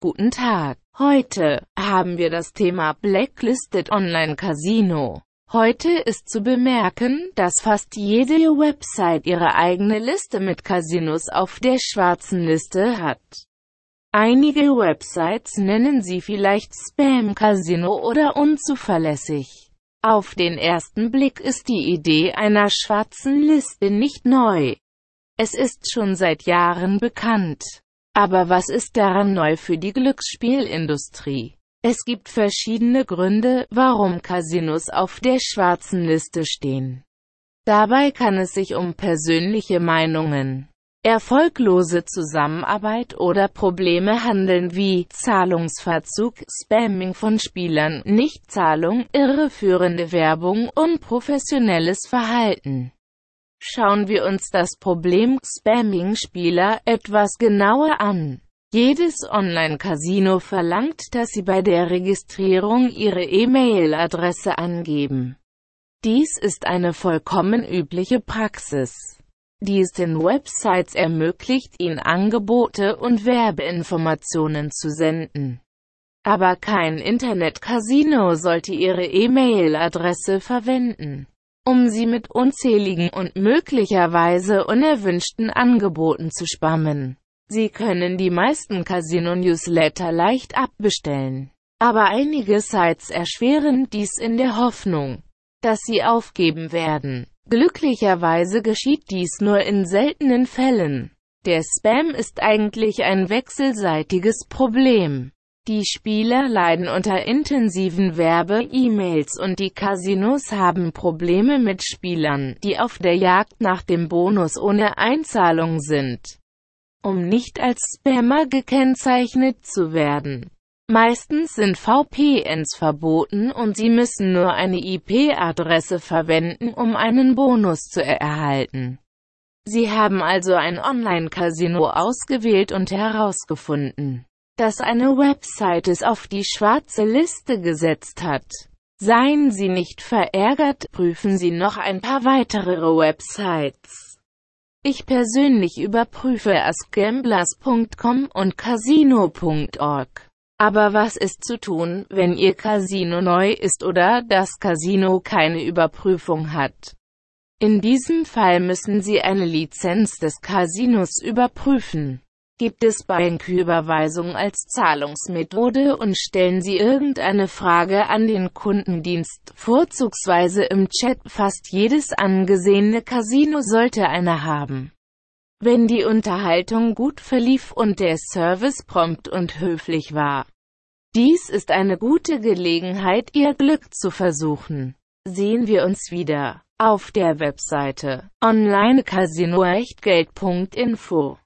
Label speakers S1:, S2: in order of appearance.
S1: Guten Tag. Heute haben wir das Thema Blacklisted Online Casino. Heute ist zu bemerken, dass fast jede Website ihre eigene Liste mit Casinos auf der schwarzen Liste hat. Einige Websites nennen sie vielleicht Spam-Casino oder unzuverlässig. Auf den ersten Blick ist die Idee einer schwarzen Liste nicht neu. Es ist schon seit Jahren bekannt. Aber was ist daran neu für die Glücksspielindustrie? Es gibt verschiedene Gründe, warum Casinos auf der schwarzen Liste stehen. Dabei kann es sich um persönliche Meinungen, erfolglose Zusammenarbeit oder Probleme handeln wie Zahlungsverzug, Spamming von Spielern, Nichtzahlung, irreführende Werbung und professionelles Verhalten. Schauen wir uns das Problem Spamming-Spieler etwas genauer an. Jedes Online-Casino verlangt, dass Sie bei der Registrierung Ihre E-Mail-Adresse angeben. Dies ist eine vollkommen übliche Praxis, die es den Websites ermöglicht, Ihnen Angebote und Werbeinformationen zu senden. Aber kein Internet-Casino sollte Ihre E-Mail-Adresse verwenden um sie mit unzähligen und möglicherweise unerwünschten Angeboten zu spammen. Sie können die meisten Casino-Newsletter leicht abbestellen. Aber einige Sites erschweren dies in der Hoffnung, dass sie aufgeben werden. Glücklicherweise geschieht dies nur in seltenen Fällen. Der Spam ist eigentlich ein wechselseitiges Problem. Die Spieler leiden unter intensiven Werbe-E-Mails und die Casinos haben Probleme mit Spielern, die auf der Jagd nach dem Bonus ohne Einzahlung sind, um nicht als Spammer gekennzeichnet zu werden. Meistens sind VPNs verboten und sie müssen nur eine IP-Adresse verwenden, um einen Bonus zu erhalten. Sie haben also ein Online-Casino ausgewählt und herausgefunden, dass eine Website es auf die schwarze Liste gesetzt hat. Seien Sie nicht verärgert, prüfen Sie noch ein paar weitere Websites. Ich persönlich überprüfe asgamblers.com und casino.org. Aber was ist zu tun, wenn Ihr Casino neu ist oder das Casino keine Überprüfung hat? In diesem Fall müssen Sie eine Lizenz des Casinos überprüfen. Gibt es Banküberweisung als Zahlungsmethode und stellen Sie irgendeine Frage an den Kundendienst, vorzugsweise im Chat. Fast jedes angesehene Casino sollte eine haben. Wenn die Unterhaltung gut verlief und der Service prompt und höflich war. Dies ist eine gute Gelegenheit, Ihr Glück zu versuchen. Sehen wir uns wieder auf der Webseite onlinecasinoechtgeld.info.